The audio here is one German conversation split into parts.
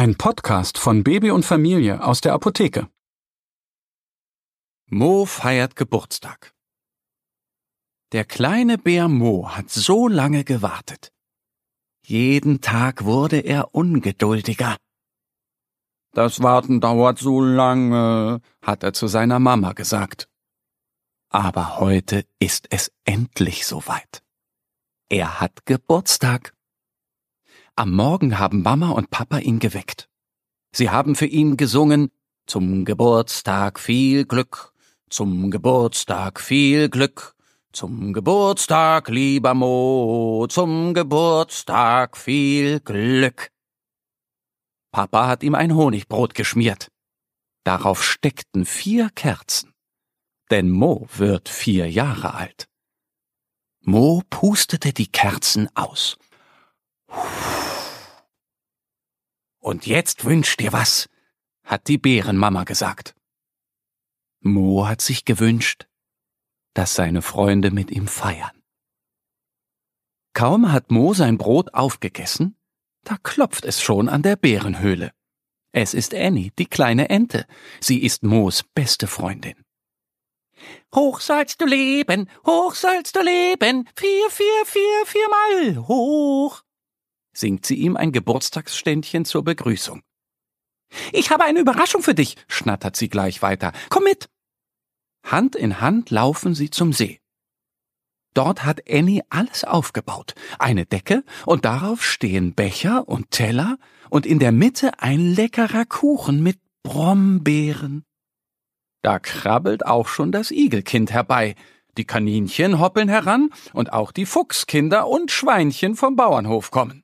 Ein Podcast von Baby und Familie aus der Apotheke. Mo feiert Geburtstag. Der kleine Bär Mo hat so lange gewartet. Jeden Tag wurde er ungeduldiger. Das Warten dauert so lange, hat er zu seiner Mama gesagt. Aber heute ist es endlich soweit. Er hat Geburtstag. Am Morgen haben Mama und Papa ihn geweckt. Sie haben für ihn gesungen Zum Geburtstag viel Glück, zum Geburtstag viel Glück, zum Geburtstag, lieber Mo, zum Geburtstag viel Glück. Papa hat ihm ein Honigbrot geschmiert. Darauf steckten vier Kerzen. Denn Mo wird vier Jahre alt. Mo pustete die Kerzen aus. Und jetzt wünsch dir was, hat die Bärenmama gesagt. Mo hat sich gewünscht, dass seine Freunde mit ihm feiern. Kaum hat Mo sein Brot aufgegessen, da klopft es schon an der Bärenhöhle. Es ist Annie, die kleine Ente. Sie ist Moos beste Freundin. Hoch sollst du leben, hoch sollst du leben, vier, vier, vier, viermal hoch, singt sie ihm ein Geburtstagsständchen zur Begrüßung. Ich habe eine Überraschung für dich, schnattert sie gleich weiter. Komm mit. Hand in Hand laufen sie zum See. Dort hat Annie alles aufgebaut. Eine Decke und darauf stehen Becher und Teller und in der Mitte ein leckerer Kuchen mit Brombeeren. Da krabbelt auch schon das Igelkind herbei. Die Kaninchen hoppeln heran und auch die Fuchskinder und Schweinchen vom Bauernhof kommen.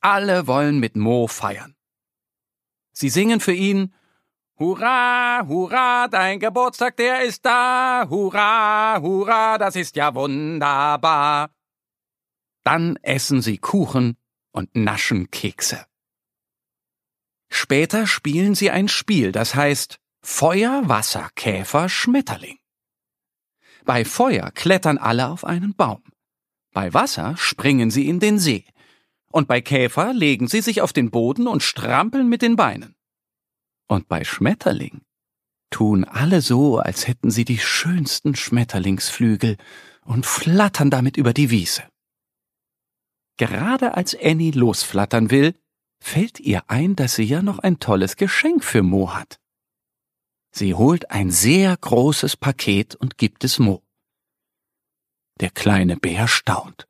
Alle wollen mit Mo feiern. Sie singen für ihn Hurra, hurra, dein Geburtstag, der ist da. Hurra, hurra, das ist ja wunderbar. Dann essen sie Kuchen und naschen Kekse. Später spielen sie ein Spiel, das heißt Feuer, Wasser, Käfer, Schmetterling. Bei Feuer klettern alle auf einen Baum. Bei Wasser springen sie in den See. Und bei Käfer legen sie sich auf den Boden und strampeln mit den Beinen. Und bei Schmetterling tun alle so, als hätten sie die schönsten Schmetterlingsflügel und flattern damit über die Wiese. Gerade als Annie losflattern will, fällt ihr ein, dass sie ja noch ein tolles Geschenk für Mo hat. Sie holt ein sehr großes Paket und gibt es Mo. Der kleine Bär staunt.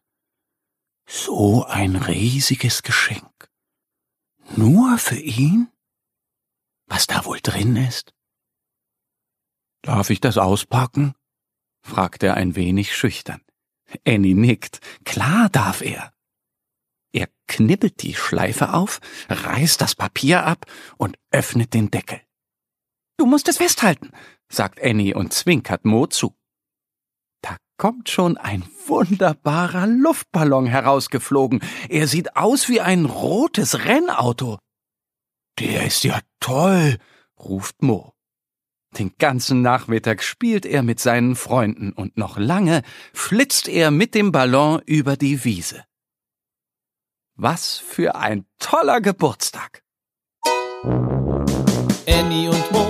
So ein riesiges Geschenk. Nur für ihn? was da wohl drin ist? Darf ich das auspacken? fragt er ein wenig schüchtern. Annie nickt. Klar darf er. Er knibbelt die Schleife auf, reißt das Papier ab und öffnet den Deckel. Du musst es festhalten, sagt Annie und zwinkert Mo zu. Kommt schon ein wunderbarer Luftballon herausgeflogen. Er sieht aus wie ein rotes Rennauto. Der ist ja toll, ruft Mo. Den ganzen Nachmittag spielt er mit seinen Freunden und noch lange flitzt er mit dem Ballon über die Wiese. Was für ein toller Geburtstag! Annie und Mo,